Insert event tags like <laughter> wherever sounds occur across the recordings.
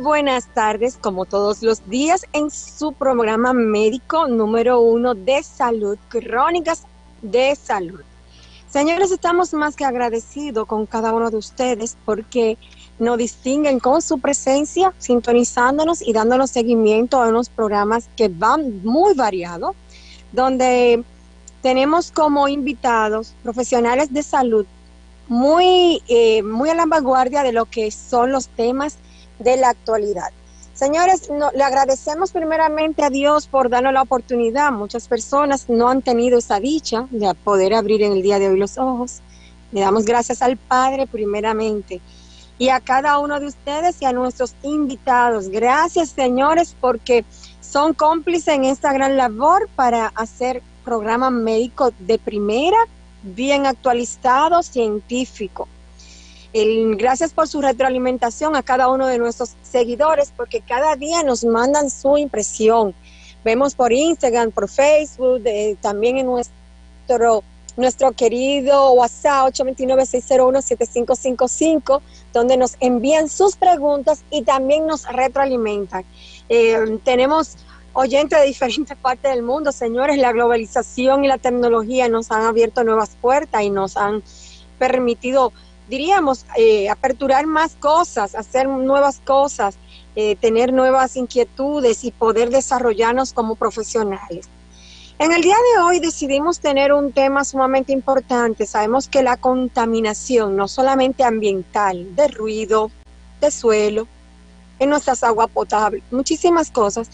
buenas tardes, como todos los días, en su programa médico número uno de salud, Crónicas de Salud. Señores, estamos más que agradecidos con cada uno de ustedes porque nos distinguen con su presencia, sintonizándonos y dándonos seguimiento a unos programas que van muy variados, donde tenemos como invitados profesionales de salud muy, eh, muy a la vanguardia de lo que son los temas de la actualidad. Señores, le agradecemos primeramente a Dios por darnos la oportunidad. Muchas personas no han tenido esa dicha de poder abrir en el día de hoy los ojos. Le damos gracias al Padre primeramente y a cada uno de ustedes y a nuestros invitados. Gracias, señores, porque son cómplices en esta gran labor para hacer programa médico de primera, bien actualizado, científico. Gracias por su retroalimentación a cada uno de nuestros seguidores, porque cada día nos mandan su impresión. Vemos por Instagram, por Facebook, también en nuestro, nuestro querido WhatsApp 829-601-7555, donde nos envían sus preguntas y también nos retroalimentan. Eh, tenemos oyentes de diferentes <laughs> partes del mundo, señores, la globalización y la tecnología nos han abierto nuevas puertas y nos han permitido, diríamos, eh, aperturar más cosas, hacer nuevas cosas, eh, tener nuevas inquietudes y poder desarrollarnos como profesionales. En el día de hoy decidimos tener un tema sumamente importante. Sabemos que la contaminación, no solamente ambiental, de ruido, de suelo, en nuestras aguas potables, muchísimas cosas,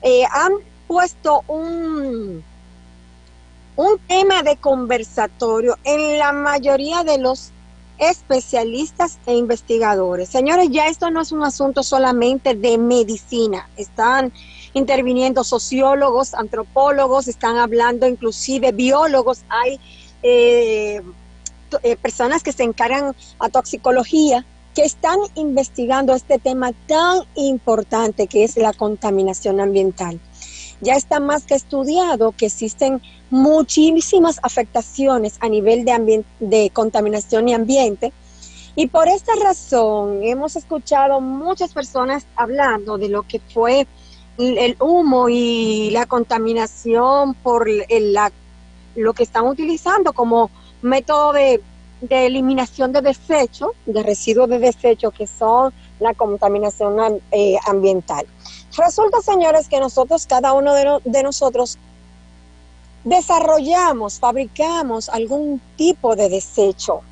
eh, han puesto un, un tema de conversatorio en la mayoría de los especialistas e investigadores. Señores, ya esto no es un asunto solamente de medicina, están interviniendo sociólogos, antropólogos, están hablando inclusive biólogos, hay eh, eh, personas que se encargan a toxicología, que están investigando este tema tan importante que es la contaminación ambiental. Ya está más que estudiado que existen muchísimas afectaciones a nivel de, de contaminación y ambiente. Y por esta razón hemos escuchado muchas personas hablando de lo que fue el humo y la contaminación por lo que están utilizando como método de eliminación de desechos, de residuos de desechos que son la contaminación eh, ambiental. Resulta, señores, que nosotros, cada uno de nosotros, desarrollamos, fabricamos algún tipo de desecho.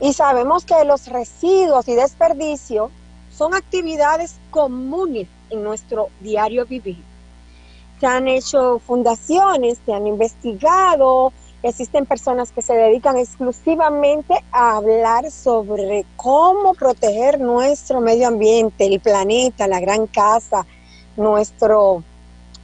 Y sabemos que los residuos y desperdicios son actividades comunes en nuestro diario vivir. Se han hecho fundaciones, se han investigado, Existen personas que se dedican exclusivamente a hablar sobre cómo proteger nuestro medio ambiente, el planeta, la gran casa, nuestro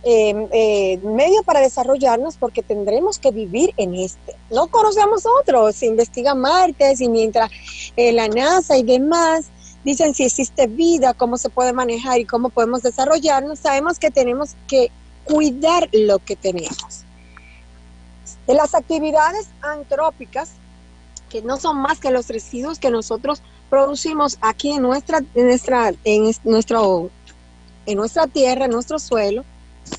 em, eh, medio para desarrollarnos porque tendremos que vivir en este. No conocemos otros, se investiga Marte y mientras eh, la NASA y demás dicen si existe vida, cómo se puede manejar y cómo podemos desarrollarnos, sabemos que tenemos que cuidar lo que tenemos. En las actividades antrópicas, que no son más que los residuos que nosotros producimos aquí en nuestra, en nuestra, en nuestro, en nuestra tierra, en nuestro suelo,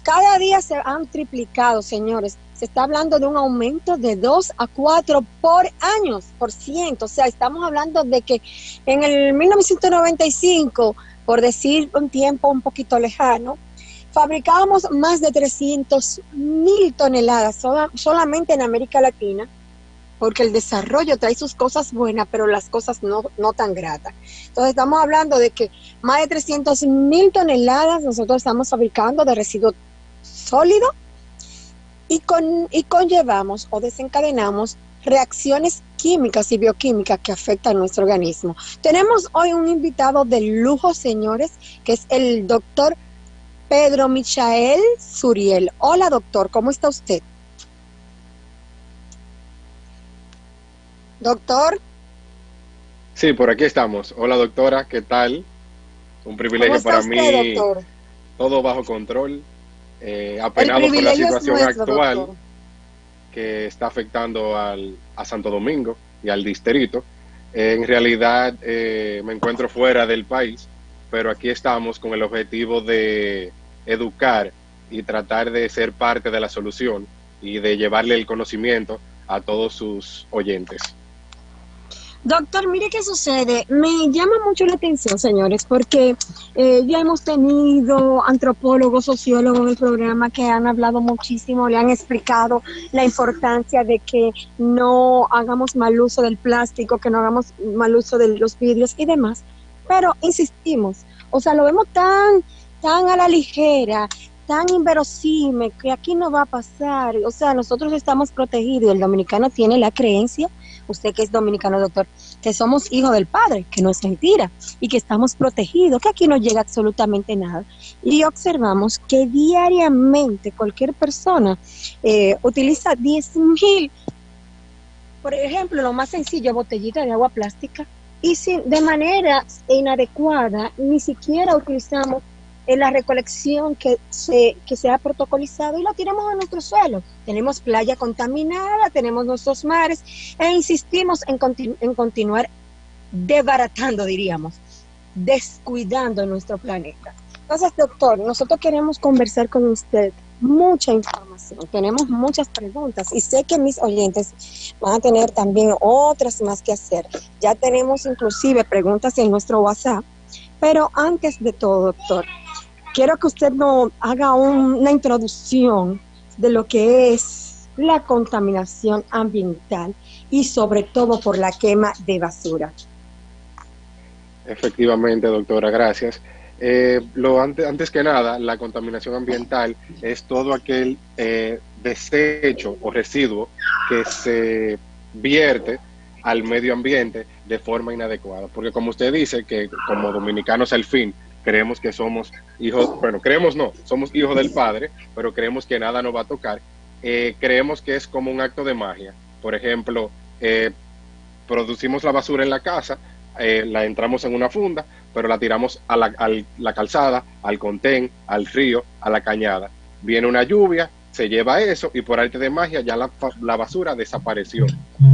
cada día se han triplicado, señores. Se está hablando de un aumento de 2 a 4 por año, por ciento. O sea, estamos hablando de que en el 1995, por decir un tiempo un poquito lejano, fabricábamos más de 300 mil toneladas solamente en América Latina, porque el desarrollo trae sus cosas buenas, pero las cosas no, no tan gratas. Entonces estamos hablando de que más de 300 mil toneladas nosotros estamos fabricando de residuo sólido y, con, y conllevamos o desencadenamos reacciones químicas y bioquímicas que afectan nuestro organismo. Tenemos hoy un invitado de lujo, señores, que es el doctor Pedro Michael Suriel. Hola doctor, ¿cómo está usted? Doctor. Sí, por aquí estamos. Hola doctora, ¿qué tal? Un privilegio para mí. Doctor? Todo bajo control. Eh, apenado por la situación actual que está afectando al, a Santo Domingo y al distrito. en realidad eh, me encuentro fuera del país pero aquí estamos con el objetivo de educar y tratar de ser parte de la solución y de llevarle el conocimiento a todos sus oyentes. Doctor, mire qué sucede. Me llama mucho la atención, señores, porque eh, ya hemos tenido antropólogos, sociólogos en el programa que han hablado muchísimo, le han explicado la importancia de que no hagamos mal uso del plástico, que no hagamos mal uso de los vidrios y demás. Pero insistimos, o sea, lo vemos tan, tan a la ligera, tan inverosímil que aquí no va a pasar. O sea, nosotros estamos protegidos. El dominicano tiene la creencia, usted que es dominicano, doctor, que somos hijos del Padre, que no es mentira, y que estamos protegidos, que aquí no llega absolutamente nada. Y observamos que diariamente cualquier persona eh, utiliza 10 mil, por ejemplo, lo más sencillo, botellita de agua plástica, y sin, de manera inadecuada, ni siquiera utilizamos en la recolección que se, que se ha protocolizado y lo tiramos a nuestro suelo. Tenemos playa contaminada, tenemos nuestros mares e insistimos en, en continuar desbaratando, diríamos, descuidando nuestro planeta. Entonces, doctor, nosotros queremos conversar con usted mucha información, tenemos muchas preguntas y sé que mis oyentes van a tener también otras más que hacer. Ya tenemos inclusive preguntas en nuestro WhatsApp, pero antes de todo, doctor, quiero que usted nos haga una introducción de lo que es la contaminación ambiental y sobre todo por la quema de basura. Efectivamente, doctora, gracias. Eh, lo antes, antes que nada, la contaminación ambiental es todo aquel eh, desecho o residuo que se vierte al medio ambiente de forma inadecuada. Porque como usted dice, que como dominicanos al fin creemos que somos hijos, bueno, creemos no, somos hijos del Padre, pero creemos que nada nos va a tocar. Eh, creemos que es como un acto de magia. Por ejemplo, eh, producimos la basura en la casa, eh, la entramos en una funda, pero la tiramos a la, a la calzada, al contén, al río, a la cañada. Viene una lluvia, se lleva eso y por arte de magia ya la, la, basura desapareció.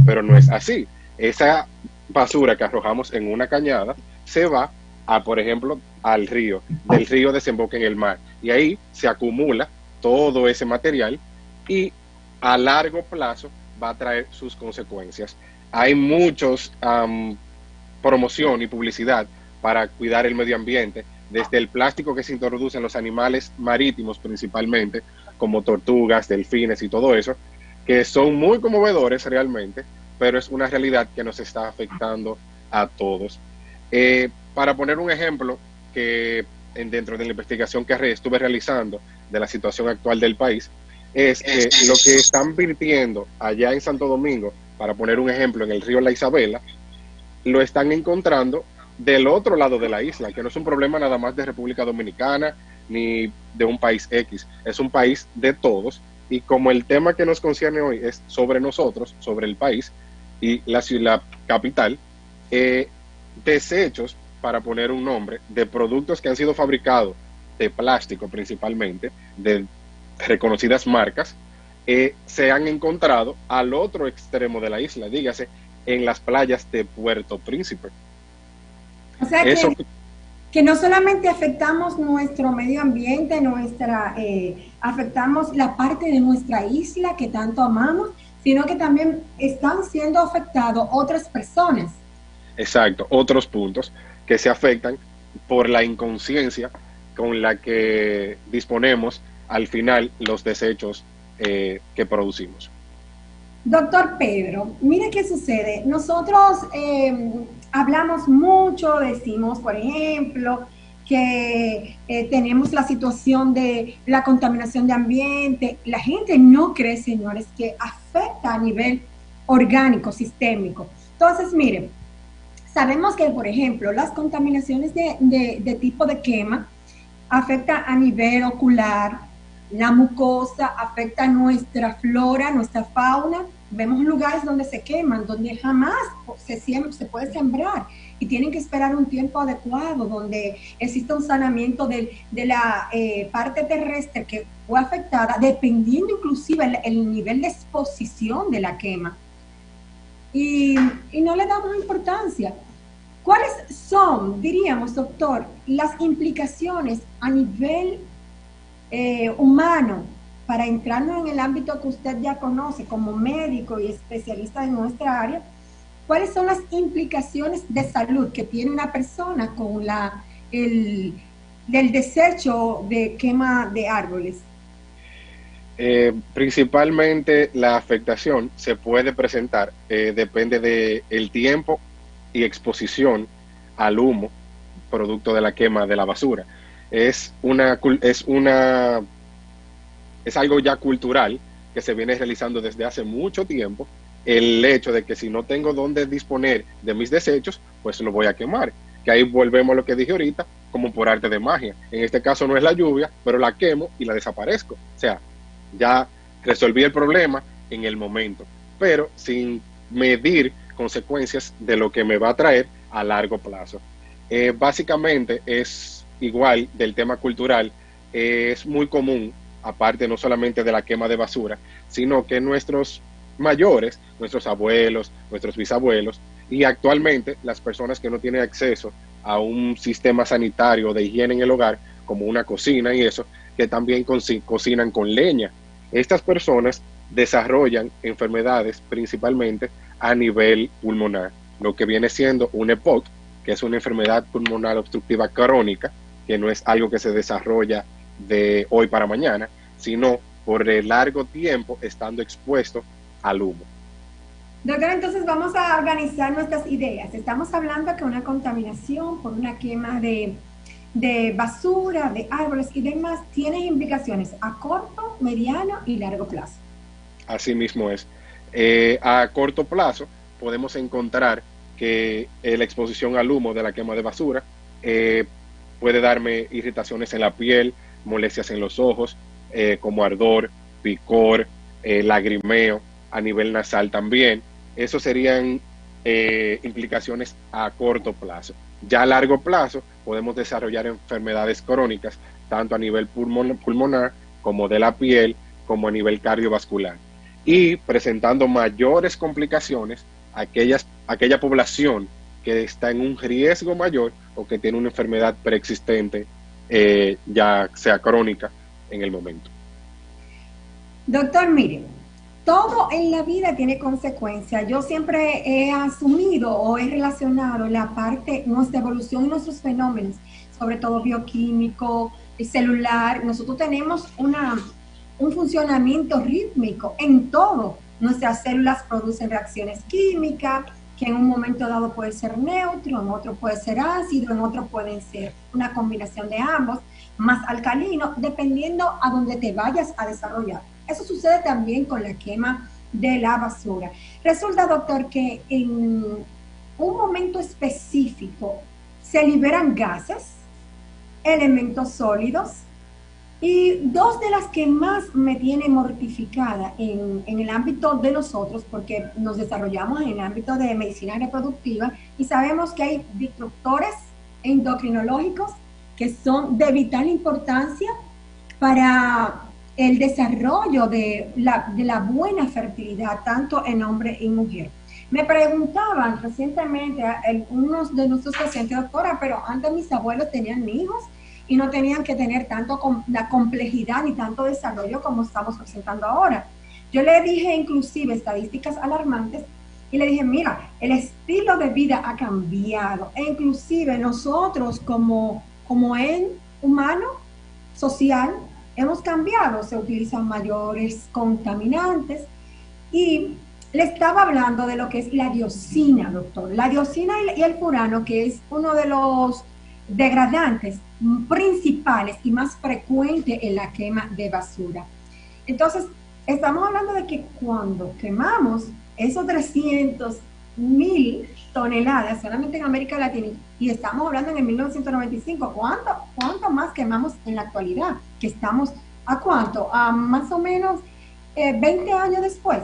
Pero no es así. Esa basura que arrojamos en una cañada se va a, por ejemplo, al río, del río desemboca en el mar. Y ahí se acumula todo ese material y a largo plazo va a traer sus consecuencias. Hay muchos promoción y publicidad para cuidar el medio ambiente, desde el plástico que se introduce en los animales marítimos principalmente, como tortugas, delfines y todo eso, que son muy conmovedores realmente, pero es una realidad que nos está afectando a todos. Eh, para poner un ejemplo que dentro de la investigación que estuve realizando de la situación actual del país, es que lo que están virtiendo allá en Santo Domingo, para poner un ejemplo, en el río La Isabela, lo están encontrando del otro lado de la isla, que no es un problema nada más de República Dominicana ni de un país X, es un país de todos. Y como el tema que nos concierne hoy es sobre nosotros, sobre el país y la ciudad capital, eh, desechos para poner un nombre, de productos que han sido fabricados de plástico principalmente, de reconocidas marcas, eh, se han encontrado al otro extremo de la isla, dígase, en las playas de Puerto Príncipe. O sea que, no solamente afectamos nuestro medio ambiente, nuestra, eh, afectamos la parte de nuestra isla que tanto amamos, sino que también están siendo afectados otras personas. Exacto, otros puntos que se afectan por la inconsciencia con la que disponemos al final los desechos eh, que producimos. Doctor Pedro, mire qué sucede. Nosotros em, hablamos mucho, decimos, por ejemplo, que eh, tenemos la situación de la contaminación de ambiente. La gente no cree, señores, que afecta a nivel orgánico, sistémico. Entonces, miren, Sabemos que, por ejemplo, las contaminaciones de, tipo de quema afectan a nivel ocular, la mucosa, afecta nuestra flora, nuestra fauna. Vemos lugares donde se queman, donde jamás se, se puede sembrar y tienen que esperar un tiempo adecuado, donde existe un sanamiento de, la eh, parte terrestre que fue afectada, dependiendo inclusive el nivel de exposición de la quema y, no le damos importancia. ¿Cuáles son, diríamos, doctor, las implicaciones a nivel eh, humano para entrarnos en el ámbito que usted ya conoce como médico y especialista en nuestra área? ¿Cuáles son las implicaciones de salud que tiene una persona con la, el, desecho de quema de árboles? Eh, principalmente la afectación se puede presentar, eh, depende del el tiempo y exposición al humo producto de la quema de la basura. Es una, es una, es algo ya cultural que se viene realizando desde hace mucho tiempo. El hecho de que si no tengo dónde disponer de mis desechos, pues lo voy a quemar. Que ahí volvemos a lo que dije ahorita, como por arte de magia. En este caso no es la lluvia, pero la quemo y la desaparezco. O sea, ya resolví el problema en el momento, pero sin medir consecuencias de lo que me va a traer a largo plazo. Eh, básicamente es igual del tema cultural, es muy común, aparte no solamente de la quema de basura, sino que nuestros mayores, nuestros abuelos, nuestros bisabuelos y actualmente las personas que no tienen acceso a un sistema sanitario de higiene en el hogar, como una cocina y eso, que también cocinan con leña. Estas personas desarrollan enfermedades principalmente a nivel pulmonar, lo que viene siendo un EPOC, que es una enfermedad pulmonar obstructiva crónica, que no es algo que se desarrolla de hoy para mañana, sino por el largo tiempo estando expuesto al humo. Doctor, entonces vamos a organizar nuestras ideas. Estamos hablando que una contaminación por una quema de, de basura, de árboles y demás tiene implicaciones a corto, mediano y largo plazo. Así mismo es. Eh, a corto plazo podemos encontrar que eh, la exposición al humo de la quema de basura eh, puede darme irritaciones en la piel, molestias en los ojos, como ardor, picor, lagrimeo, a nivel nasal también. Eso serían implicaciones a corto plazo. Ya a largo plazo podemos desarrollar enfermedades crónicas, tanto a nivel pulmonar como de la piel, como a nivel cardiovascular y presentando mayores complicaciones a aquellas, aquella población que está en un riesgo mayor o que tiene una enfermedad preexistente, eh, ya sea crónica en el momento. Doctor, mire, todo en la vida tiene consecuencias. Yo siempre he asumido o he relacionado la parte, nuestra evolución y nuestros fenómenos, sobre todo bioquímico, celular. Nosotros tenemos una, un funcionamiento rítmico en todo. Nuestras células producen reacciones químicas, que en un momento dado puede ser neutro, en otro puede ser ácido, en otro pueden ser una combinación de ambos, más alcalino, dependiendo a dónde te vayas a desarrollar. Eso sucede también con la quema de la basura. Resulta, doctor, que en un momento específico se liberan gases, elementos sólidos, y dos de las que más me tiene mortificada en, el ámbito de nosotros, porque nos desarrollamos en el ámbito de medicina reproductiva y sabemos que hay disruptores endocrinológicos que son de vital importancia para el desarrollo de la, buena fertilidad, tanto en hombre y mujer. Me preguntaban recientemente algunos de nuestros pacientes, doctora, pero antes mis abuelos tenían hijos y no tenían que tener tanto la complejidad ni tanto desarrollo como estamos presentando ahora. Yo le dije inclusive estadísticas alarmantes y le dije, mira, el estilo de vida ha cambiado e inclusive nosotros como, como en humano, social, hemos cambiado, se utilizan mayores contaminantes y le estaba hablando de lo que es la diosina, doctor. La diosina y el furano, que es uno de los degradantes principales y más frecuentes en la quema de basura. Entonces, estamos hablando de que cuando quemamos esos 300 mil toneladas solamente en América Latina, y estamos hablando en el 1995, ¿cuánto, cuánto más quemamos en la actualidad? Que estamos a cuánto? A más o menos 20 eh, años después.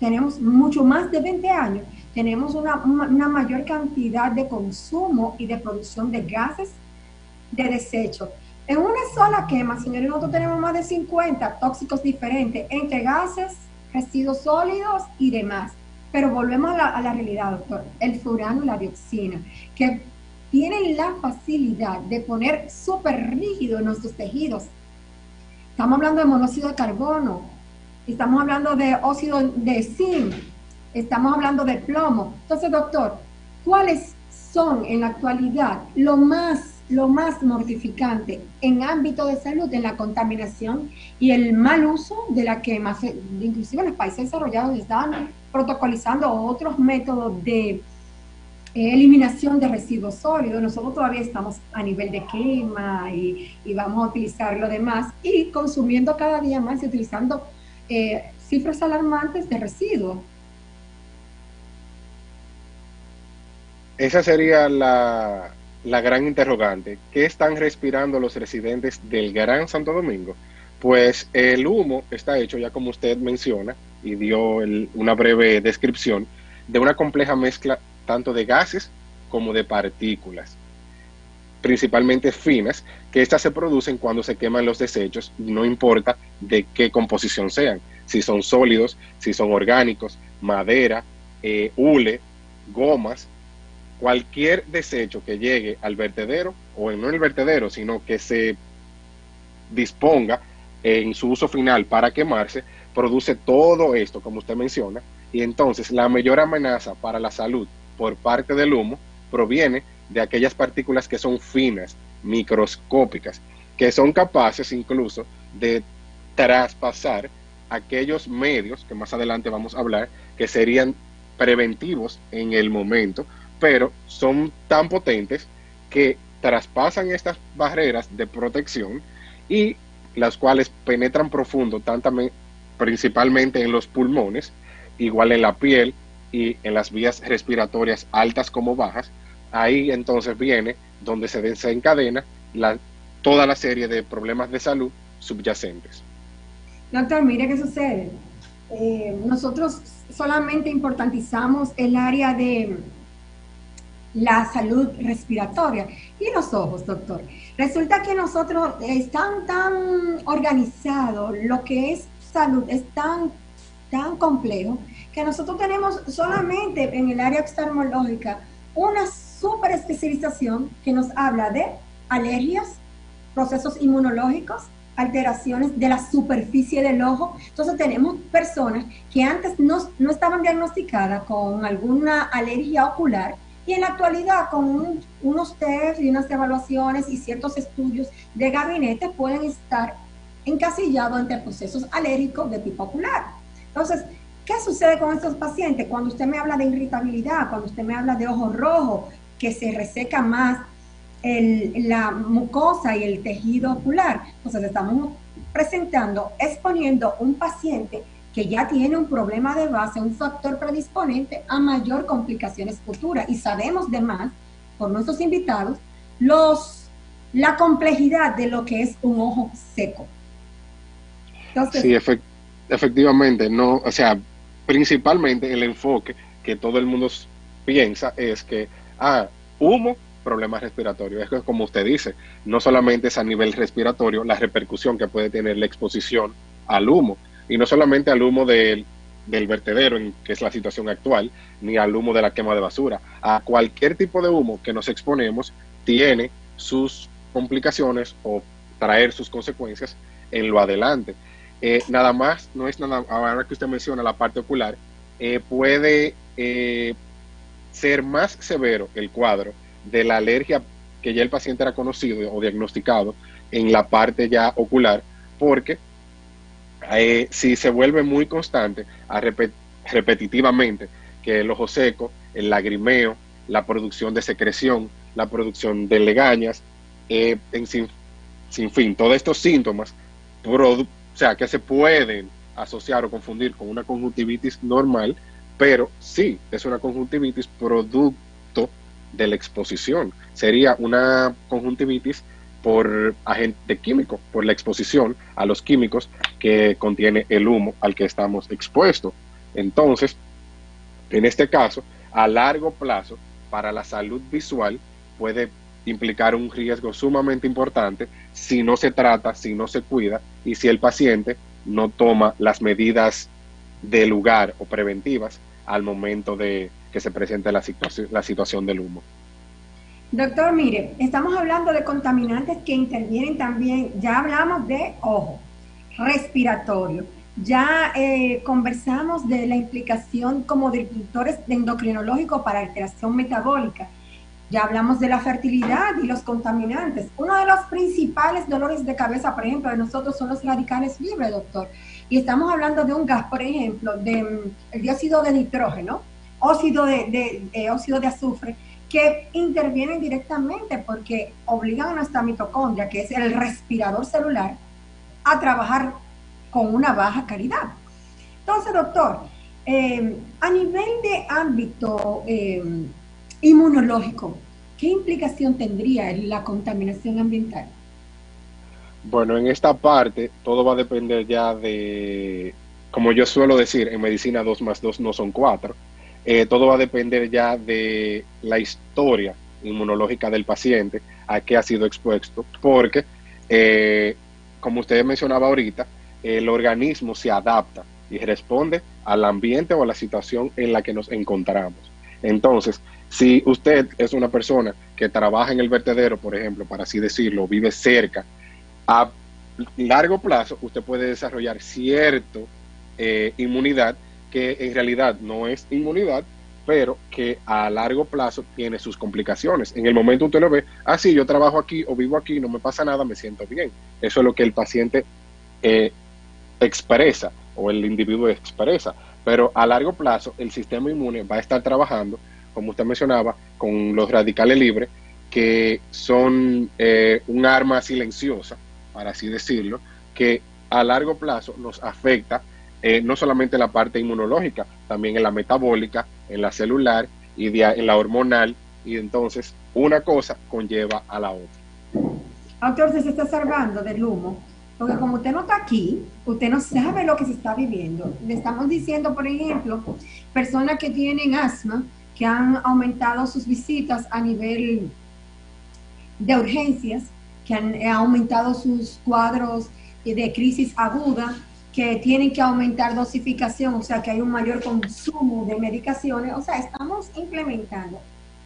Tenemos mucho más de 20 años tenemos una, una, mayor cantidad de consumo y de producción de gases de desecho. En una sola quema, señores, nosotros tenemos más de 50 tóxicos diferentes entre gases, residuos sólidos y demás. Pero volvemos a la, a la realidad, doctor. El furano y la dioxina, que tienen la facilidad de poner súper rígido nuestros tejidos. Estamos hablando de monóxido de carbono, estamos hablando de óxido de zinc, estamos hablando de plomo. Entonces, doctor, ¿cuáles son en la actualidad lo más lo más mortificante en ámbito de salud en la contaminación y el mal uso de la quema. Inclusive en los países desarrollados están protocolizando otros métodos de eh, eliminación de residuos sólidos. Nosotros todavía estamos a nivel de quema y, vamos a utilizar lo demás y consumiendo cada día más y utilizando eh, cifras alarmantes de residuos. Esa sería la, la gran interrogante. ¿Qué están respirando los residentes del Gran Santo Domingo? Pues el humo está hecho, ya como usted menciona, y dio una breve descripción, de una compleja mezcla tanto de gases como de partículas, principalmente finas, que éstas se producen cuando se queman los desechos, no importa de qué composición sean, si son sólidos, si son orgánicos, madera, eh, hule, gomas, cualquier desecho que llegue al vertedero, o no en el vertedero, sino que se disponga en su uso final para quemarse, produce todo esto, como usted menciona, y entonces la mayor amenaza para la salud por parte del humo proviene de aquellas partículas que son finas, microscópicas, que son capaces incluso de traspasar aquellos medios, que más adelante vamos a hablar, que serían preventivos en el momento, pero son tan potentes que traspasan estas barreras de protección y las cuales penetran profundo, principalmente en los pulmones, igual en la piel y en las vías respiratorias altas como bajas. Ahí entonces viene donde se desencadena toda la serie de problemas de salud subyacentes. Doctor, mire qué sucede. Eh, nosotros solamente importantizamos el área de la salud respiratoria. Y los ojos, doctor. Resulta que nosotros están tan organizados, lo que es salud es tan, tan complejo, que nosotros tenemos solamente en el área oftalmológica una super especialización que nos habla de alergias, procesos inmunológicos, alteraciones de la superficie del ojo. Entonces tenemos personas que antes no, no estaban diagnosticadas con alguna alergia ocular y en la actualidad, con unos test y unas evaluaciones y ciertos estudios de gabinete, pueden estar encasillados entre procesos alérgicos de tipo ocular. Entonces, ¿qué sucede con estos pacientes? Cuando usted me habla de irritabilidad, cuando usted me habla de ojo rojo, que se reseca más la mucosa y el tejido ocular, entonces estamos presentando, exponiendo un paciente que ya tiene un problema de base, un factor predisponente a mayor complicaciones futuras. Y sabemos de más, por nuestros invitados, los, la complejidad de lo que es un ojo seco. sí, efectivamente, no, o sea, principalmente el enfoque que todo el mundo piensa es que, ah, humo, problema respiratorio. Es como usted dice, no solamente es a nivel respiratorio la repercusión que puede tener la exposición al humo, y no solamente al humo del, vertedero, en, que es la situación actual, ni al humo de la quema de basura. A cualquier tipo de humo que nos exponemos tiene sus complicaciones o traer sus consecuencias en lo adelante. Eh, nada más, no es nada, ahora que usted menciona la parte ocular, eh, puede eh, ser más severo el cuadro de la alergia que ya el paciente era conocido o diagnosticado en la parte ya ocular, porque eh, si se vuelve muy constante, a repetitivamente, que el ojo seco, el lagrimeo, la producción de secreción, la producción de legañas, eh, en sin, fin, todos estos síntomas, o sea, que se pueden asociar o confundir con una conjuntivitis normal, pero sí es una conjuntivitis producto de la exposición. Sería una conjuntivitis por agente químico, por la exposición a los químicos que contiene el humo al que estamos expuestos. Entonces, en este caso, a largo plazo, para la salud visual puede implicar un riesgo sumamente importante si no se trata, si no se cuida y si el paciente no toma las medidas de lugar o preventivas al momento de que se presente la la situación del humo. Doctor, mire, estamos hablando de contaminantes que intervienen también, ya hablamos de ojo, respiratorio, ya eh, conversamos de la implicación como disruptores endocrinológicos para alteración metabólica, ya hablamos de la fertilidad y los contaminantes. Uno de los principales dolores de cabeza, por ejemplo, de nosotros son los radicales libres, doctor. Y estamos hablando de un gas, por ejemplo, de mm, el dióxido de nitrógeno, óxido de, de óxido de azufre, que intervienen directamente porque obligan a nuestra mitocondria, que es el respirador celular, a trabajar con una baja calidad. Entonces, doctor, eh, a nivel de ámbito eh, inmunológico, ¿qué implicación tendría la contaminación ambiental? Bueno, en esta parte todo va a depender ya de, como yo suelo decir, en medicina 2 más 2 no son 4 eh, todo va a depender ya de la historia inmunológica del paciente, a qué ha sido expuesto, porque, eh, como usted mencionaba ahorita, el organismo se adapta y responde al ambiente o a la situación en la que nos encontramos. Entonces, si usted es una persona que trabaja en el vertedero, por ejemplo, para así decirlo, vive cerca, a largo plazo usted puede desarrollar cierta eh, inmunidad que en realidad no es inmunidad, pero que a largo plazo tiene sus complicaciones. En el momento usted lo ve, ah, sí, yo trabajo aquí o vivo aquí, no me pasa nada, me siento bien. Eso es lo que el paciente eh, expresa o el individuo expresa. Pero a largo plazo el sistema inmune va a estar trabajando, como usted mencionaba, con los radicales libres, que son eh, un arma silenciosa, para así decirlo, que a largo plazo nos afecta eh, no solamente en la parte inmunológica, también en la metabólica, en la celular y en la hormonal, y entonces una cosa conlleva a la otra. Doctor, se está salvando del humo, porque como usted no está aquí, usted no sabe lo que se está viviendo. Le estamos diciendo, por ejemplo, personas que tienen asma, que han aumentado sus visitas a nivel de urgencias, que han aumentado sus cuadros de crisis aguda, que tienen que aumentar dosificación, o sea, que hay un mayor consumo de medicaciones, o sea, estamos implementando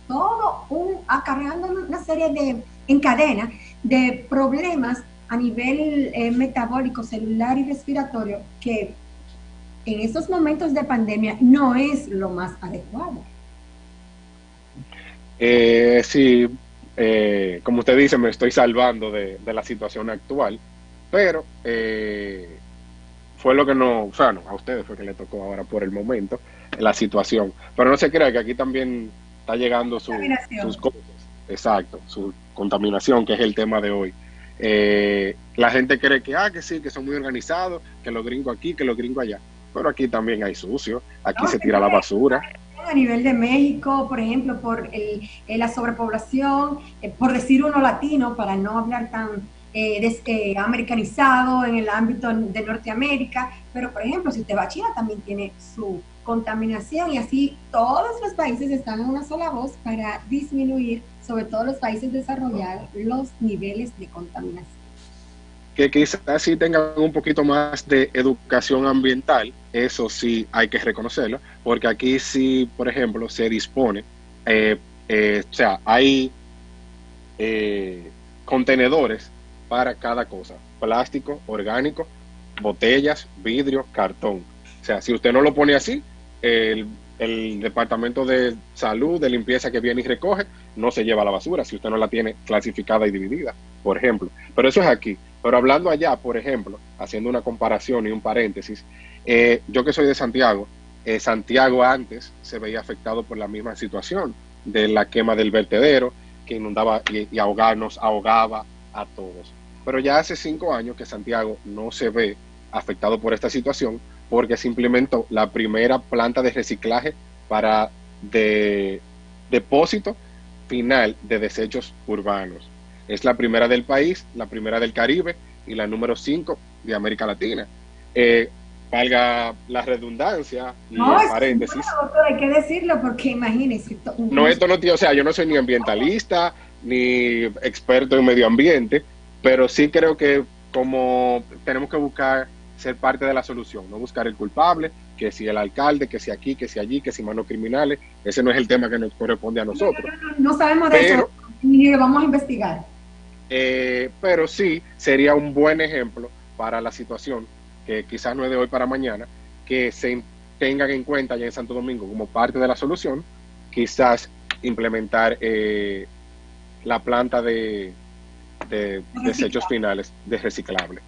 todo un, acarreando una serie de, en cadena, de problemas a nivel eh, metabólico, celular y respiratorio, que en estos momentos de pandemia no es lo más adecuado. Eh, sí, eh, como usted dice, me estoy salvando de, la situación actual, pero eh, fue lo que no, o sea, no, a ustedes fue que le tocó ahora por el momento la situación. Pero no se crea que aquí también está llegando sus cosas. Exacto, su contaminación, que es el tema de hoy. Eh, la gente cree que, ah, que sí, que son muy organizados, que los gringos aquí, que los gringos allá. Pero aquí también hay sucio, aquí se tira la basura. A nivel de México, por ejemplo, por el, la sobrepoblación, eh, por decir uno latino, para no hablar tan eh, eh, americanizado en el ámbito de Norteamérica, pero por ejemplo, si usted va a China también tiene su contaminación y así todos los países están en una sola voz para disminuir, sobre todo los países desarrollados, los niveles de contaminación. Que quizás sí tengan un poquito más de educación ambiental, eso sí hay que reconocerlo, porque aquí sí, por ejemplo, se dispone, eh, eh, o sea, hay contenedores para cada cosa. Plástico, orgánico, botellas, vidrio, cartón. O sea, si usted no lo pone así, el, departamento de salud, de limpieza que viene y recoge, no se lleva la basura si usted no la tiene clasificada y dividida, por ejemplo. Pero eso es aquí. Pero hablando allá, por ejemplo, haciendo una comparación y un paréntesis, eh, yo que soy de Santiago, eh, Santiago antes se veía afectado por la misma situación de la quema del vertedero que inundaba y, y ahogarnos, ahogaba a todos. Pero ya hace cinco años que Santiago no se ve afectado por esta situación porque se implementó la primera planta de reciclaje para de depósito final de desechos urbanos. Es la primera del país, la primera del Caribe y la número cinco de América Latina. Eh, valga la redundancia y no, el paréntesis. No, hay que decirlo porque imagínese. No, esto no, o sea, yo no soy ni ambientalista ni experto en medio ambiente, pero sí creo que como tenemos que buscar ser parte de la solución, no buscar el culpable, que si el alcalde, que si aquí, que si allí, que si manos criminales. Ese no es el tema que nos corresponde a nosotros. No, sabemos de eso ni lo vamos a investigar. Eh, pero sí sería un buen ejemplo para la situación, que quizás no es de hoy para mañana, que se tengan en cuenta ya en Santo Domingo como parte de la solución, quizás implementar eh, la planta de, desechos finales de reciclable.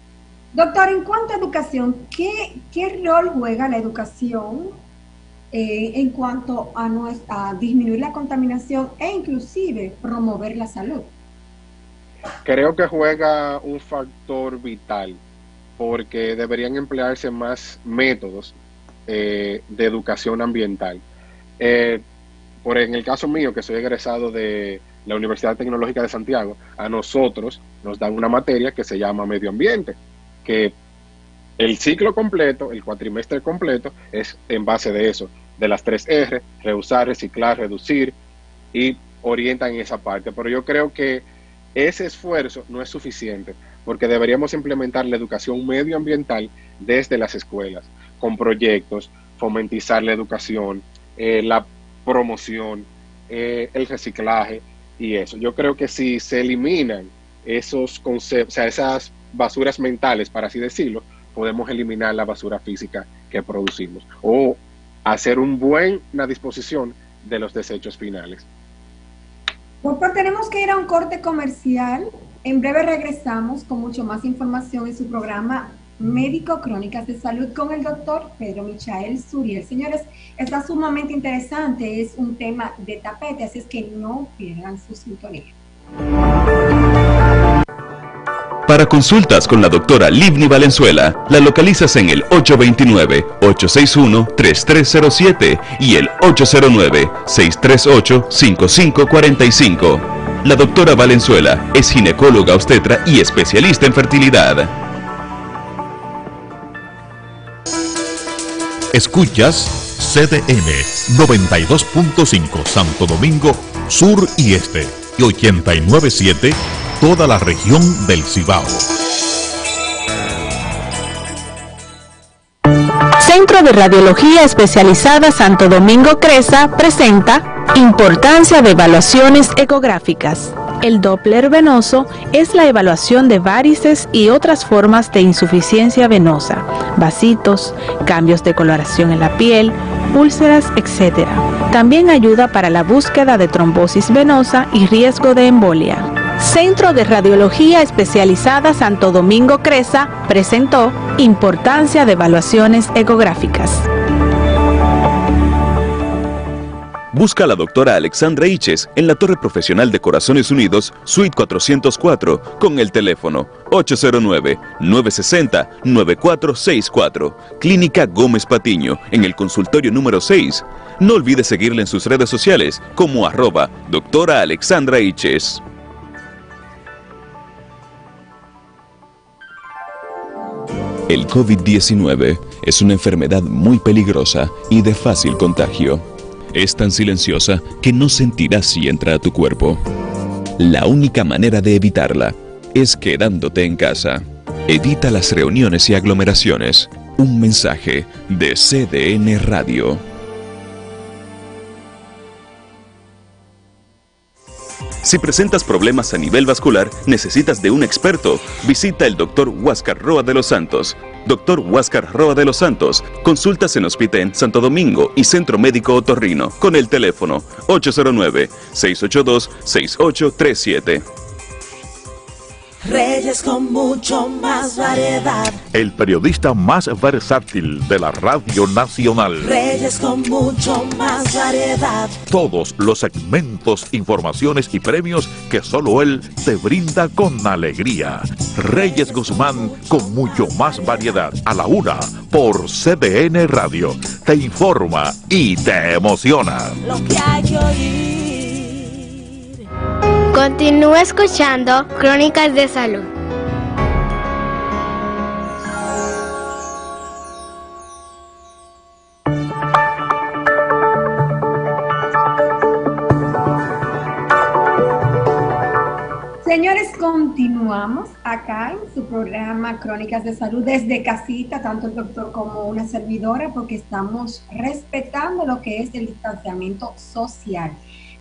Doctor, en cuanto a educación, ¿qué, qué rol juega la educación eh, en cuanto a, nuestra, a disminuir la contaminación e inclusive promover la salud? Creo que juega un factor vital porque deberían emplearse más métodos eh, de educación ambiental. Eh, por en el caso mío, que soy egresado de la Universidad Tecnológica de Santiago, a nosotros nos dan una materia que se llama medio ambiente, que el ciclo completo, el cuatrimestre completo, es en base de eso, de las tres R, reusar, reciclar, reducir, y orientan en esa parte. Pero yo creo que ese esfuerzo no es suficiente, porque deberíamos implementar la educación medioambiental desde las escuelas, con proyectos, fomentizar la educación, eh, la promoción, eh, el reciclaje y eso. Yo creo que si se eliminan esos conceptos, o sea, esas basuras mentales, para así decirlo, podemos eliminar la basura física que producimos o hacer una buena disposición de los desechos finales. Doctor, tenemos que ir a un corte comercial. En breve regresamos con mucho más información en su programa médico Crónicas de Salud con el doctor Pedro Michael Suriel. Señores, está sumamente interesante, es un tema de tapete, así es que no pierdan su sintonía. Para consultas con la doctora Livni Valenzuela, la localizas en el 829-861-3307 y el 809-638-5545. La doctora Valenzuela es ginecóloga obstetra y especialista en fertilidad. Escuchas CDN 92.5 Santo Domingo Sur y Este y 89.7 toda la región del Cibao. Centro de Radiología Especializada Santo Domingo Cresa presenta Importancia de Evaluaciones Ecográficas. El Doppler venoso es la evaluación de varices y otras formas de insuficiencia venosa, vasitos, cambios de coloración en la piel, úlceras, etc. También ayuda para la búsqueda de trombosis venosa y riesgo de embolia. Centro de Radiología Especializada Santo Domingo Cresa presentó Importancia de Evaluaciones Ecográficas. Busca a la doctora Alexandra Iches en la Torre Profesional de Corazones Unidos, Suite 404, con el teléfono 809-960-9464. Clínica Gómez Patiño, en el consultorio número 6. No olvide seguirle en sus redes sociales como arroba doctora Alexandra Iches. El COVID-19 es una enfermedad muy peligrosa y de fácil contagio. Es tan silenciosa que no sentirás si entra a tu cuerpo. La única manera de evitarla es quedándote en casa. Evita las reuniones y aglomeraciones. Un mensaje de CDN Radio. Si presentas problemas a nivel vascular, necesitas de un experto. Visita el Dr. Huáscar Roa de los Santos. Dr. Huáscar Roa de los Santos. Consultas en Hospital Santo Domingo y Centro Médico Otorrino con el teléfono 809-682-6837. Reyes con mucho más variedad. El periodista más versátil de la Radio Nacional. Reyes con mucho más variedad. Todos los segmentos, informaciones y premios que solo él te brinda con alegría. Reyes Guzmán con mucho más variedad. A la una por CDN Radio. Te informa y te emociona. Lo que hay que oír. Continúa escuchando Crónicas de Salud. Señores, continuamos acá en su programa Crónicas de Salud desde casita, tanto el doctor como una servidora, porque estamos respetando lo que es el distanciamiento social.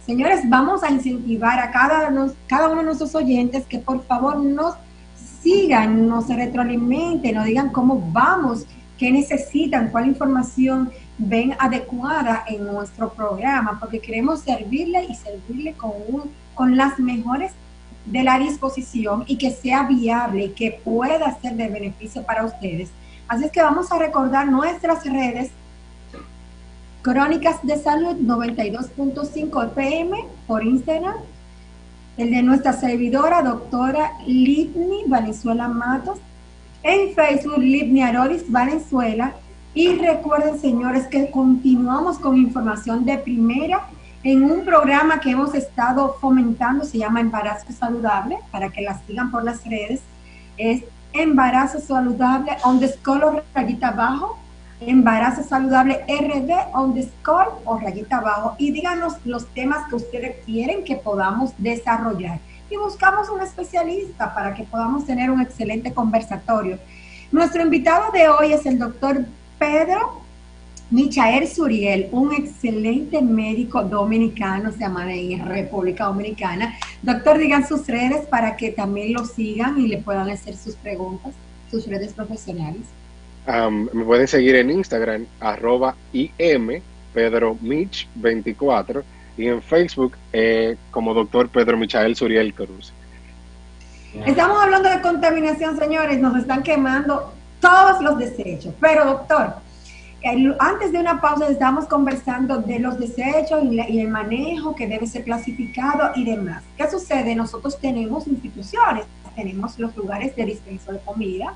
Señores, vamos a incentivar a cada, uno de nuestros oyentes que por favor nos sigan, nos retroalimenten, nos digan cómo vamos, qué necesitan, cuál información ven adecuada en nuestro programa, porque queremos servirle y servirle con, con las mejores de la disposición y que sea viable y que pueda ser de beneficio para ustedes. Así es que vamos a recordar nuestras redes Crónicas de Salud 92.5 FM por Instagram, el de nuestra servidora doctora Livni Valenzuela Matos, en Facebook Livni Arodis Valenzuela. Y recuerden señores que continuamos con información de primera en un programa que hemos estado fomentando, se llama Embarazo Saludable, para que la sigan por las redes, es Embarazo Saludable underscore rayita abajo, Embarazo Saludable RD underscore o rayita abajo y díganos los temas que ustedes quieren que podamos desarrollar. Y buscamos un especialista para que podamos tener un excelente conversatorio. Nuestro invitado de hoy es el doctor Pedro Michael Suriel, un excelente médico dominicano, se llama en República Dominicana. Doctor, digan sus redes para que también lo sigan y le puedan hacer sus preguntas, sus redes profesionales. Me pueden seguir en Instagram, arroba IM Pedro Mich 24 y en Facebook eh, como doctor Pedro Michael Suriel Cruz. Estamos hablando de contaminación, señores, nos están quemando todos los desechos, pero doctor, antes de una pausa estamos conversando de los desechos y, el manejo que debe ser clasificado y demás. ¿Qué sucede? Nosotros tenemos instituciones, tenemos los lugares de dispenso de comida,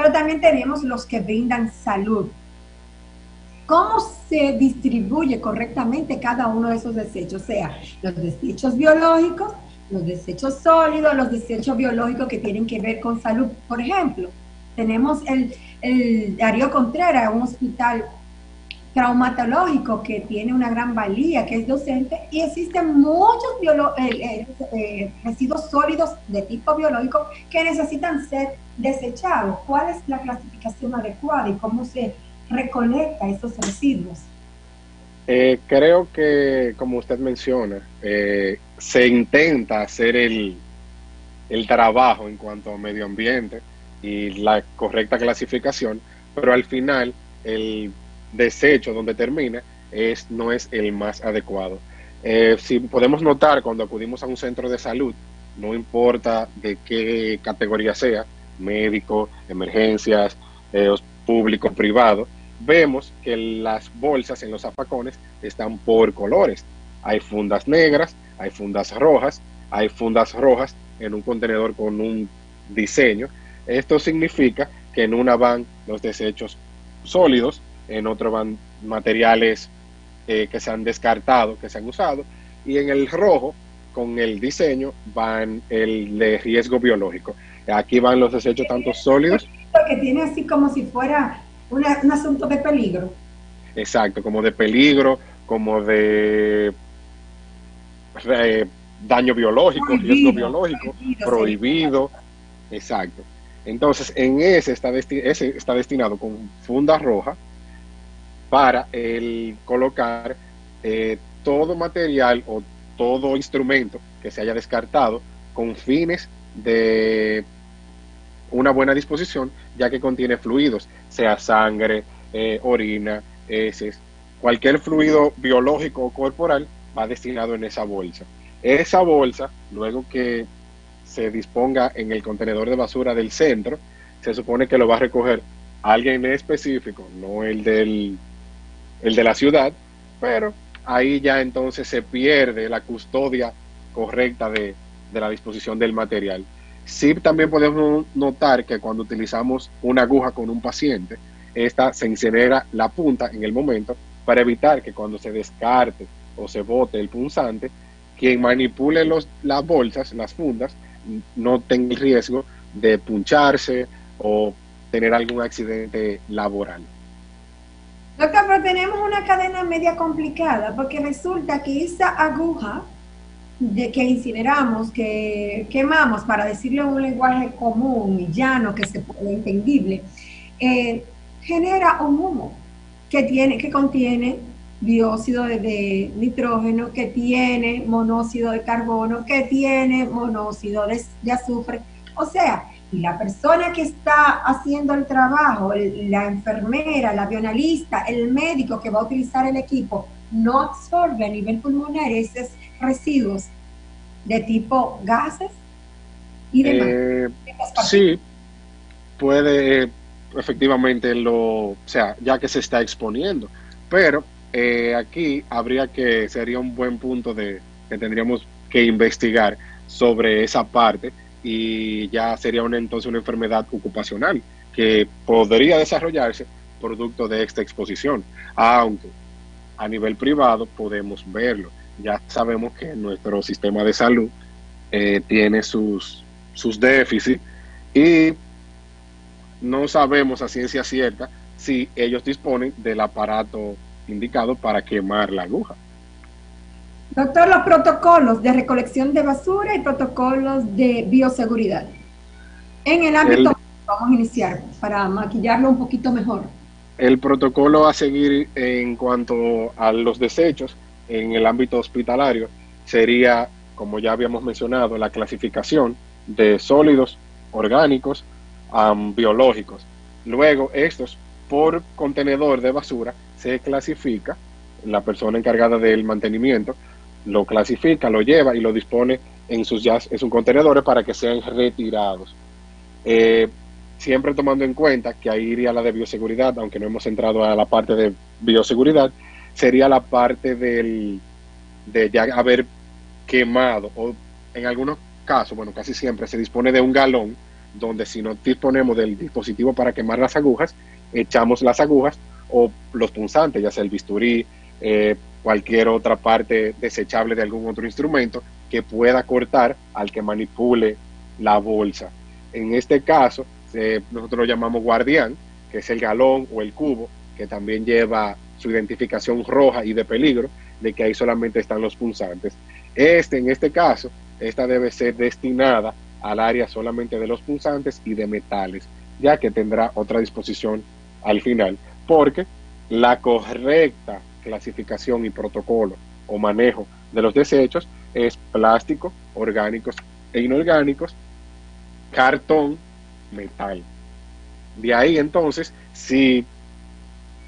pero también tenemos los que brindan salud. ¿Cómo se distribuye correctamente cada uno de esos desechos? O sea, los desechos biológicos, los desechos sólidos, los desechos biológicos que tienen que ver con salud. Por ejemplo, tenemos el, el Darío Contreras, un hospital traumatológico que tiene una gran valía, que es docente, y existen muchos eh, eh, eh, residuos sólidos de tipo biológico que necesitan ser desechados. ¿Cuál es la clasificación adecuada y cómo se recolecta esos residuos? creo que, como usted menciona, se intenta hacer el, el trabajo en cuanto a medio ambiente y la correcta clasificación, pero al final el desecho donde termina es, no es el más adecuado. Eh, si podemos notar cuando acudimos a un centro de salud, no importa de qué categoría sea, médico, emergencias, eh, público, privado, vemos que las bolsas en los zapacones están por colores. Hay fundas negras, hay fundas rojas, hay fundas rojas en un contenedor con un diseño esto significa que en una van los desechos sólidos, en otro van materiales eh, que se han descartado, que se han usado, y en el rojo, con el diseño, van el de riesgo biológico. Aquí van los desechos tanto sólidos. Que tiene así como si fuera un asunto de peligro. Exacto, como de peligro, como de eh, daño biológico, riesgo biológico, prohibido. Exacto. Entonces, en ese está, ese está destinado con funda roja para el colocar eh, todo material o todo instrumento que se haya descartado con fines de una buena disposición, ya que contiene fluidos, sea sangre, eh, orina, heces, cualquier fluido biológico o corporal va destinado en esa bolsa. Esa bolsa, luego que se disponga en el contenedor de basura del centro, se supone que lo va a recoger alguien específico, no el del el de la ciudad, pero ahí ya entonces se pierde la custodia correcta de, de la disposición del material. Sí también podemos notar que cuando utilizamos una aguja con un paciente, esta se incinera la punta en el momento para evitar que cuando se descarte o se bote el punzante, quien manipule los, las bolsas, las fundas, no tenga el riesgo de puncharse o tener algún accidente laboral. Doctor, pero tenemos una cadena media complicada porque resulta que esa aguja de que incineramos, que quemamos, para decirlo en un lenguaje común y llano, que se puede entendible, eh, genera un humo que, tiene, que contiene dióxido de, nitrógeno, que tiene monóxido de carbono, que tiene monóxido de, azufre. O sea, y la persona que está haciendo el trabajo, la enfermera, la bionalista, el médico que va a utilizar el equipo, no absorbe a nivel pulmonar esos residuos de tipo gases y demás. Eh, sí, puede efectivamente lo, o sea, ya que se está exponiendo, pero eh, aquí habría que, sería un buen punto de que tendríamos que investigar sobre esa parte y ya sería entonces una enfermedad ocupacional que podría desarrollarse producto de esta exposición, aunque a nivel privado podemos verlo. Ya sabemos que nuestro sistema de salud eh, tiene sus, sus déficits y no sabemos a ciencia cierta si ellos disponen del aparato indicado para quemar la aguja. Doctor, los protocolos de recolección de basura y protocolos de bioseguridad. En el ámbito, vamos a iniciar para maquillarlo un poquito mejor. El protocolo a seguir en cuanto a los desechos en el ámbito hospitalario sería, como ya habíamos mencionado, la clasificación de sólidos, orgánicos, biológicos. Luego, estos por contenedor de basura se clasifica, la persona encargada del mantenimiento lo clasifica, lo lleva y lo dispone en sus, en sus contenedores para que sean retirados. Eh, siempre tomando en cuenta que ahí iría la de bioseguridad, aunque no hemos entrado a la parte de bioseguridad, sería la parte del, de ya haber quemado, o en algunos casos, bueno, casi siempre se dispone de un galón, donde si no disponemos del dispositivo para quemar las agujas, echamos las agujas o los punzantes, ya sea el bisturí, eh, cualquier otra parte desechable de algún otro instrumento que pueda cortar al que manipule la bolsa. En este caso, nosotros lo llamamos guardián, que es el galón o el cubo, que también lleva su identificación roja y de peligro, de que ahí solamente están los punzantes. Este, en este caso, esta debe ser destinada al área solamente de los punzantes y de metales, ya que tendrá otra disposición al final, porque la correcta clasificación y protocolo o manejo de los desechos es plástico, orgánicos e inorgánicos, cartón, metal. De ahí entonces, si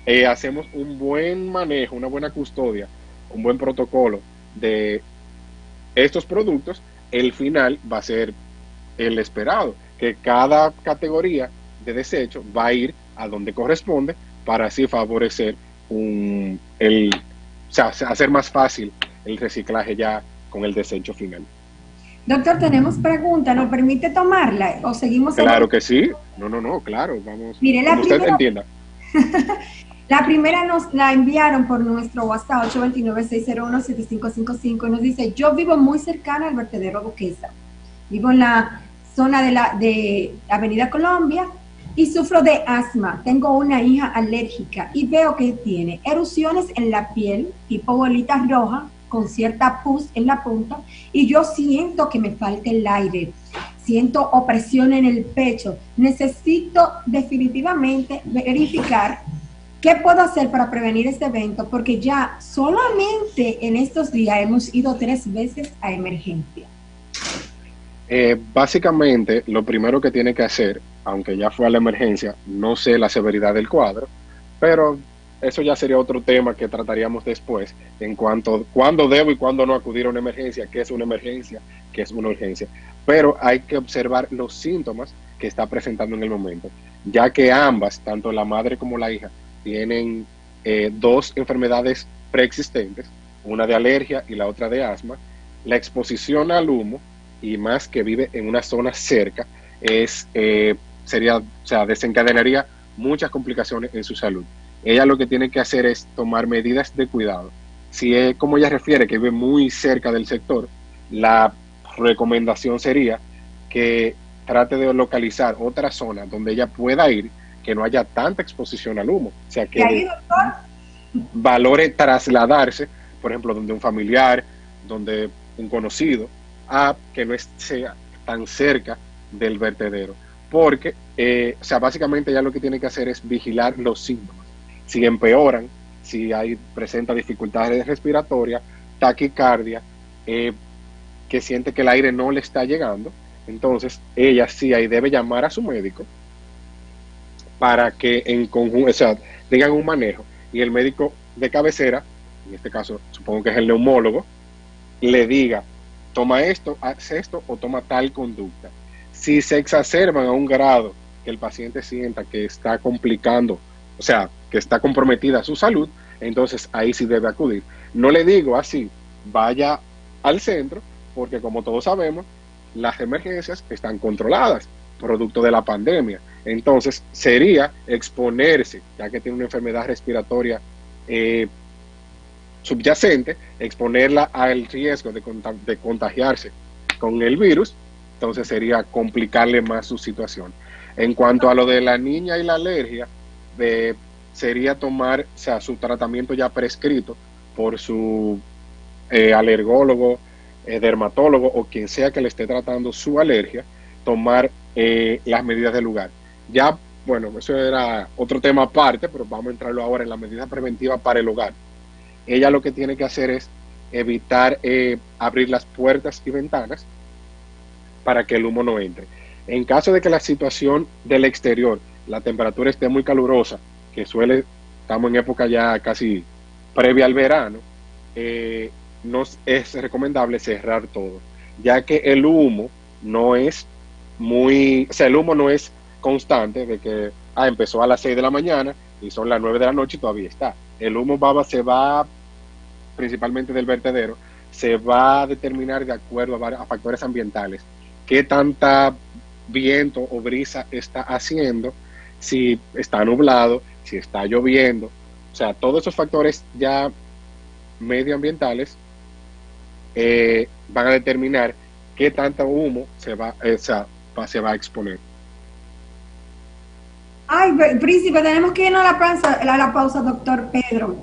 eh, hacemos un buen manejo, una buena custodia, un buen protocolo de estos productos, el final va a ser el esperado, que cada categoría de desecho va a ir a donde corresponde para así favorecer un, el, o sea, hacer más fácil el reciclaje ya con el desecho final. Doctor, tenemos pregunta, ¿nos permite tomarla o seguimos? Claro que sí, no, no, no, claro, vamos. Mire, la usted entienda. <laughs> la primera nos la enviaron por nuestro WhatsApp 829-601-7555 y nos dice, yo vivo muy cercana al vertedero Duquesa, vivo en la zona de la de Avenida Colombia, y sufro de asma. Tengo una hija alérgica y veo que tiene erupciones en la piel, tipo bolitas rojas, con cierta pus en la punta, y yo siento que me falta el aire. Siento opresión en el pecho. Necesito definitivamente verificar qué puedo hacer para prevenir este evento, porque ya solamente en estos días hemos ido tres veces a emergencia. Eh, básicamente, lo primero que tiene que hacer aunque ya fue a la emergencia, no sé la severidad del cuadro, pero eso ya sería otro tema que trataríamos después en cuanto a cuándo debo y cuándo no acudir a una emergencia, qué es una emergencia, qué es una urgencia. Pero hay que observar los síntomas que está presentando en el momento, ya que ambas, tanto la madre como la hija, tienen eh, dos enfermedades preexistentes, una de alergia y la otra de asma. La exposición al humo, y más que vive en una zona cerca, es eh, sería, o sea, desencadenaría muchas complicaciones en su salud. Ella lo que tiene que hacer es tomar medidas de cuidado. Si es como ella refiere, que vive muy cerca del sector, la recomendación sería que trate de localizar otra zona donde ella pueda ir, que no haya tanta exposición al humo. O sea, que valore trasladarse, por ejemplo, donde un familiar, donde un conocido, a que no esté tan cerca del vertedero. Porque, eh, o sea, básicamente ya lo que tiene que hacer es vigilar los síntomas. Si empeoran, si hay, presenta dificultades respiratorias, taquicardia, eh, que siente que el aire no le está llegando, entonces ella sí ahí debe llamar a su médico para que en conjunto, o sea, tengan un manejo y el médico de cabecera, en este caso supongo que es el neumólogo, le diga, toma esto, haz esto o toma tal conducta. Si se exacerban a un grado que el paciente sienta que está complicando, o sea, que está comprometida su salud, entonces ahí sí debe acudir. No le digo así, vaya al centro, porque como todos sabemos, las emergencias están controladas, producto de la pandemia. Entonces sería exponerse, ya que tiene una enfermedad respiratoria eh, subyacente, exponerla al riesgo de, contagiarse con el virus, entonces sería complicarle más su situación. En cuanto a lo de la niña y la alergia, sería tomar o sea, su tratamiento ya prescrito por su eh, alergólogo, eh, dermatólogo o quien sea que le esté tratando su alergia, tomar eh, las medidas del lugar. Ya, bueno, eso era otro tema aparte, pero vamos a entrarlo ahora en la medida preventiva para el hogar. Ella lo que tiene que hacer es evitar abrir las puertas y ventanas para que el humo no entre. En caso de que la situación del exterior, la temperatura esté muy calurosa, que suele, estamos en época ya casi previa al verano, eh, no es recomendable cerrar todo, ya que el humo no es muy, o sea, el humo no es constante de que ah, empezó a las 6 de la mañana y son las 9 de la noche y todavía está. El humo va, se va, principalmente del vertedero, se va a determinar de acuerdo a, a factores ambientales. ¿Qué tanta viento o brisa está haciendo? Si está nublado, si está lloviendo. O sea, todos esos factores ya medioambientales eh, van a determinar qué tanto humo se va, eh, se va a exponer. Ay, príncipe, tenemos que irnos a la pausa, la pausa, doctor Pedro.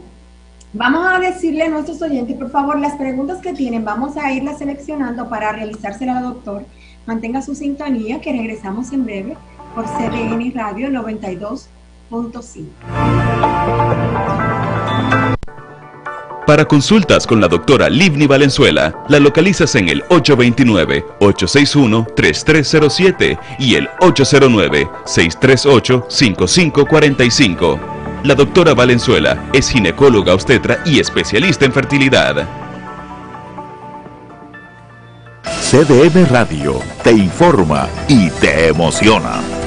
Vamos a decirle a nuestros oyentes, por favor, las preguntas que tienen, vamos a irlas seleccionando para realizárselas al doctor. Mantenga su sintonía, que regresamos en breve por CDN Radio 92.5. Para consultas con la doctora Livni Valenzuela, la localizas en el 829-861-3307 y el 809-638-5545. La doctora Valenzuela es ginecóloga obstetra y especialista en fertilidad. CDN Radio te informa y te emociona.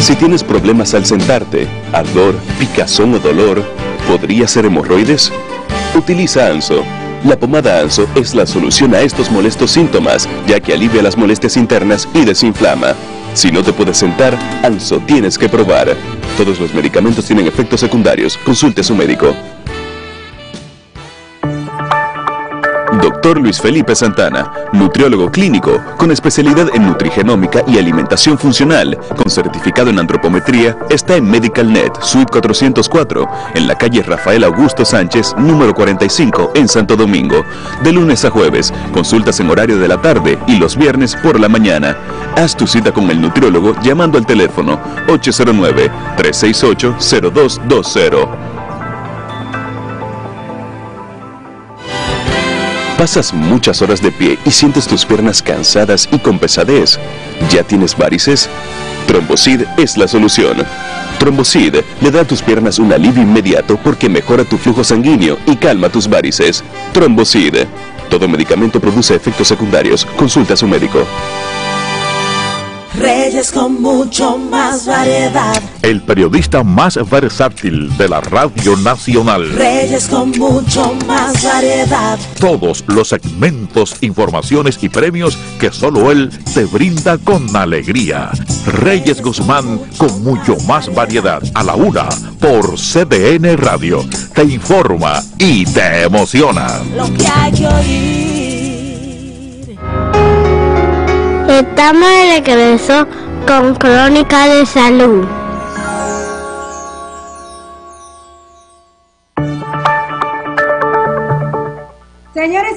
Si tienes problemas al sentarte, ardor, picazón o dolor, ¿podría ser hemorroides? Utiliza ANSO. La pomada ANSO es la solución a estos molestos síntomas, ya que alivia las molestias internas y desinflama. Si no te puedes sentar, ANSO tienes que probar. Todos los medicamentos tienen efectos secundarios. Consulte a su médico. Doctor Luis Felipe Santana, nutriólogo clínico con especialidad en nutrigenómica y alimentación funcional, con certificado en antropometría, está en MedicalNet, Suite 404, en la calle Rafael Augusto Sánchez, número 45, en Santo Domingo. De lunes a jueves, consultas en horario de la tarde y los viernes por la mañana. Haz tu cita con el nutriólogo llamando al teléfono 809 368 0220. Pasas muchas horas de pie y sientes tus piernas cansadas y con pesadez. ¿Ya tienes varices? Trombosid es la solución. Trombosid le da a tus piernas un alivio inmediato porque mejora tu flujo sanguíneo y calma tus varices. Trombosid. Todo medicamento produce efectos secundarios. Consulta a su médico. Reyes con mucho más variedad. El periodista más versátil de la Radio Nacional. Reyes con mucho más variedad. Todos los segmentos, informaciones y premios que solo él te brinda con alegría. Reyes Guzmán con mucho más variedad. A la una por CDN Radio. Te informa y te emociona. Lo que hay que oír. Estamos de regreso con Crónica de Salud.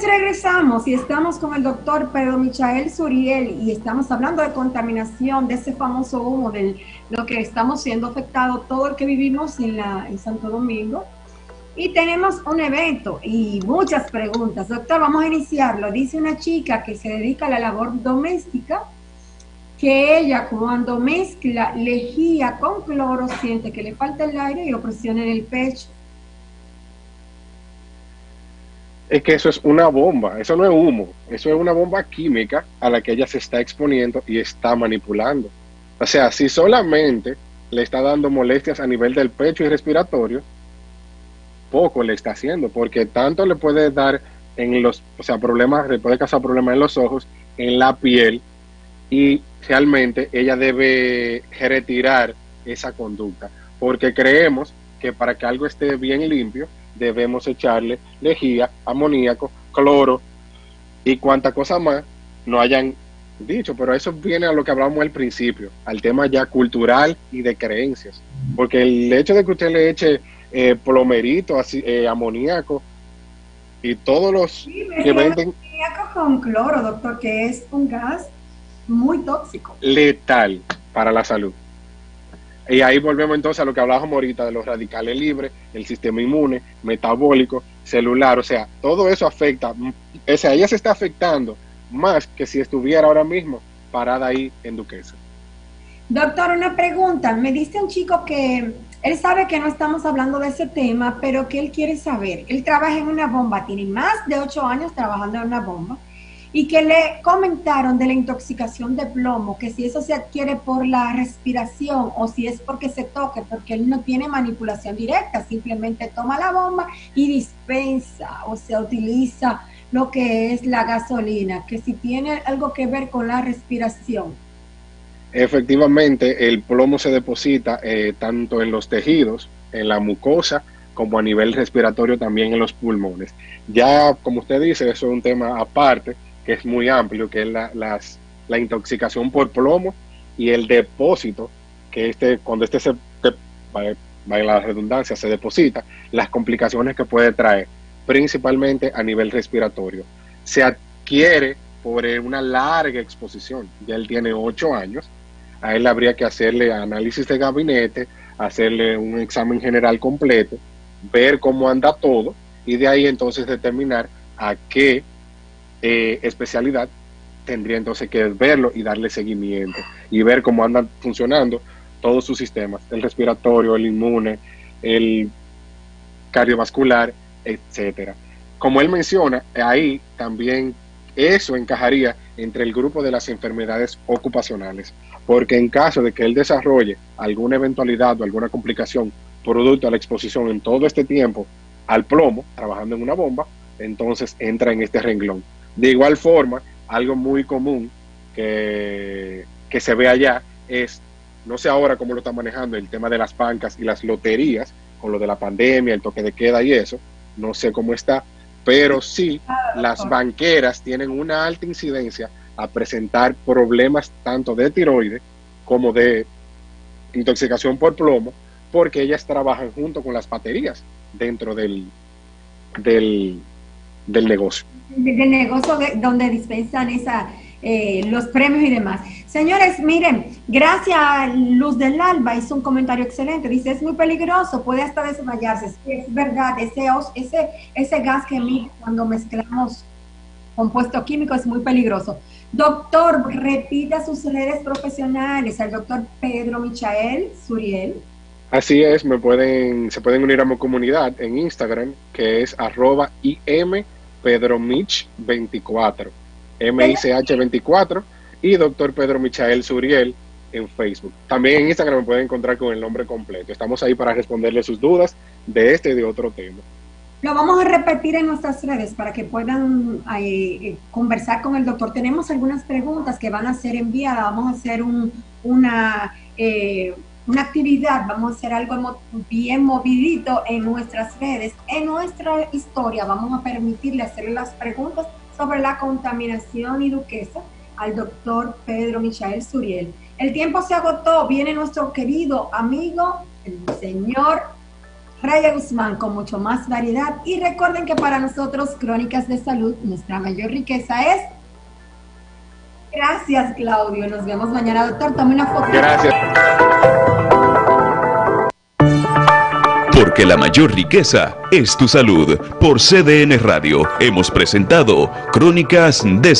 regresamos y estamos con el doctor Pedro Michael Suriel y estamos hablando de contaminación, de ese famoso humo, de lo que estamos siendo afectado todo el que vivimos en Santo Domingo. Y tenemos un evento y muchas preguntas. Doctor, vamos a iniciarlo. Dice una chica que se dedica a la labor doméstica que ella cuando mezcla lejía con cloro siente que le falta el aire y lo presiona en el pecho es que eso es una bomba, eso no es humo, eso es una bomba química a la que ella se está exponiendo y está manipulando. O sea, si solamente le está dando molestias a nivel del pecho y respiratorio, poco le está haciendo, porque tanto le puede dar en los, o sea, problemas, le puede causar problemas en los ojos, en la piel, y realmente ella debe retirar esa conducta, porque creemos que para que algo esté bien limpio, debemos echarle lejía, amoníaco, cloro y cuánta cosa más no hayan dicho, pero eso viene a lo que hablamos al principio, al tema ya cultural y de creencias, porque el hecho de que usted le eche eh, plomerito, así, eh, amoníaco y todos los que venden... Amoníaco con cloro, doctor, que es un gas muy tóxico. Letal para la salud. Y ahí volvemos entonces a lo que hablábamos ahorita de los radicales libres, el sistema inmune, metabólico, celular, o sea, todo eso afecta, o sea, ella se está afectando más que si estuviera ahora mismo parada ahí en Duquesa. Doctor, una pregunta. Me dice un chico que él sabe que no estamos hablando de ese tema, pero que él quiere saber. Él trabaja en una bomba, tiene más de ocho años trabajando en una bomba y que le comentaron de la intoxicación de plomo, que si eso se adquiere por la respiración o si es porque se toque, porque él no tiene manipulación directa, simplemente toma la bomba y dispensa o se utiliza lo que es la gasolina, que si tiene algo que ver con la respiración. Efectivamente, el plomo se deposita eh, tanto en los tejidos, en la mucosa, como a nivel respiratorio también en los pulmones. Ya, como usted dice, eso es un tema aparte, que es muy amplio, que es la, las, la intoxicación por plomo y el depósito, que este, cuando este se, vaya la redundancia, se deposita, las complicaciones que puede traer, principalmente a nivel respiratorio. Se adquiere por una larga exposición, ya él tiene ocho años, a él habría que hacerle análisis de gabinete, hacerle un examen general completo, ver cómo anda todo y de ahí entonces determinar a qué eh, especialidad, tendría entonces que verlo y darle seguimiento y ver cómo andan funcionando todos sus sistemas, el respiratorio, el inmune, el cardiovascular, etcétera. Como él menciona, ahí también eso encajaría entre el grupo de las enfermedades ocupacionales, porque en caso de que él desarrolle alguna eventualidad o alguna complicación producto de la exposición en todo este tiempo al plomo, trabajando en una bomba, entonces entra en este renglón. De igual forma, algo muy común que, se ve allá es, no sé ahora cómo lo están manejando, el tema de las bancas y las loterías, con lo de la pandemia, el toque de queda y eso, no sé cómo está, pero sí las banqueras tienen una alta incidencia a presentar problemas tanto de tiroides como de intoxicación por plomo, porque ellas trabajan junto con las baterías dentro del, del, del negocio del negocio donde dispensan esa, eh, los premios y demás. Señores, miren, gracias a Luz del Alba hizo un comentario excelente. Dice, es muy peligroso, puede hasta desmayarse. Es verdad, ese, ese, ese gas que emite cuando mezclamos compuesto químico es muy peligroso. Doctor, repita sus redes profesionales, al doctor Pedro Michael Suriel. Así es, me pueden, se pueden unir a mi comunidad en Instagram, que es arroba im Pedro Mich 24, MICH 24 y Doctor Pedro Michael Suriel en Facebook. También en Instagram me pueden encontrar con el nombre completo. Estamos ahí para responderle sus dudas de este y de otro tema. Lo vamos a repetir en nuestras redes para que puedan eh, conversar con el doctor. Tenemos algunas preguntas que van a ser enviadas. Vamos a hacer un, una... Eh, una actividad, vamos a hacer algo bien movidito en nuestras redes, en nuestra historia, vamos a permitirle hacerle las preguntas sobre la contaminación y duquesa al doctor Pedro Michael Suriel. El tiempo se agotó, viene nuestro querido amigo, el señor Raya Guzmán con mucho más variedad. Y recuerden que para nosotros, Crónicas de Salud, nuestra mayor riqueza es. Gracias, Claudio. Nos vemos mañana, doctor. Tome una foto. Gracias. Porque la mayor riqueza es tu salud. Por CDN Radio hemos presentado Crónicas de